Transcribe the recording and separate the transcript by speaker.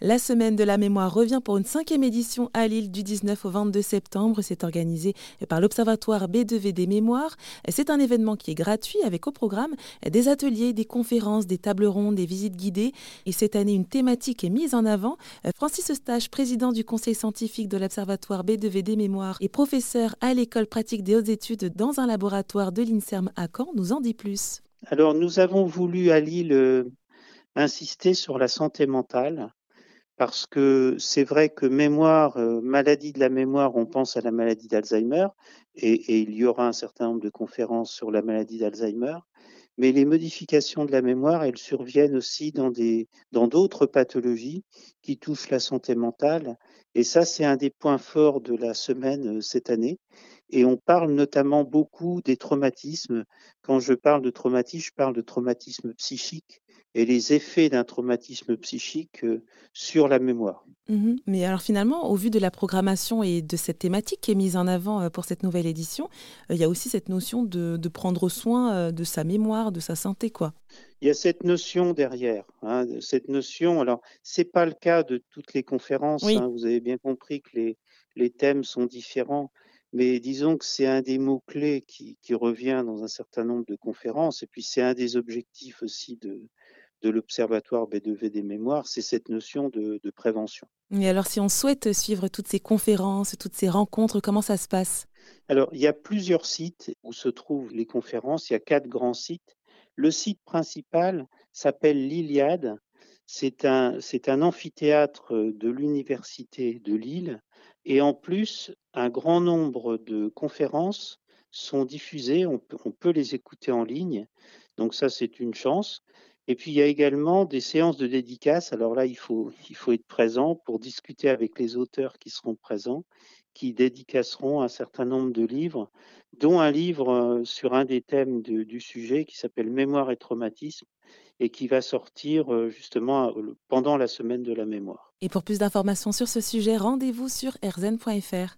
Speaker 1: La semaine de la mémoire revient pour une cinquième édition à Lille du 19 au 22 septembre. C'est organisé par l'Observatoire B2V des mémoires. C'est un événement qui est gratuit avec au programme des ateliers, des conférences, des tables rondes, des visites guidées. Et cette année, une thématique est mise en avant. Francis Eustache, président du conseil scientifique de l'Observatoire B2V des mémoires et professeur à l'école pratique des hautes études dans un laboratoire de l'INSERM à Caen, nous en dit plus.
Speaker 2: Alors, nous avons voulu à Lille euh, insister sur la santé mentale parce que c'est vrai que mémoire, euh, maladie de la mémoire, on pense à la maladie d'Alzheimer, et, il y aura un certain nombre de conférences sur la maladie d'Alzheimer, mais les modifications de la mémoire, elles surviennent aussi dans des dans d'autres pathologies qui touchent la santé mentale, et ça c'est un des points forts de la semaine euh, cette année. Et on parle notamment beaucoup des traumatismes. Quand je parle de traumatisme, je parle de traumatisme psychique et les effets d'un traumatisme psychique euh, sur la mémoire.
Speaker 1: Mmh Mais alors finalement, au vu de la programmation et de cette thématique qui est mise en avant euh, pour cette nouvelle édition, euh, il y a aussi cette notion de, de, prendre soin de sa mémoire, de sa santé, quoi.
Speaker 2: Il y a cette notion derrière, hein, cette notion. Alors, c'est pas le cas de toutes les conférences.
Speaker 1: Oui.
Speaker 2: Hein, vous avez bien compris que les, les thèmes sont différents. Mais disons que c'est un des mots-clés qui, qui, revient dans un certain nombre de conférences, et puis c'est un des objectifs aussi de, de l'Observatoire B2V des mémoires, c'est cette notion de, de, prévention.
Speaker 1: Et alors, si on souhaite suivre toutes ces conférences, toutes ces rencontres, comment ça se passe?
Speaker 2: Alors, il y a plusieurs sites où se trouvent les conférences, il y a quatre grands sites. Le site principal s'appelle l'Iliade, c'est un, c'est un amphithéâtre de l'Université de Lille et en plus, un grand nombre de conférences sont diffusées, on peut, les écouter en ligne, donc ça c'est une chance. Et puis il y a également des séances de dédicaces, alors là il faut, il faut être présent pour discuter avec les auteurs qui seront présents, qui dédicaceront un certain nombre de livres, dont un livre sur un des thèmes du sujet qui s'appelle Mémoire et traumatisme et qui va sortir justement pendant la semaine de la mémoire.
Speaker 1: Et pour plus d'informations sur ce sujet, rendez-vous sur rzn.fr.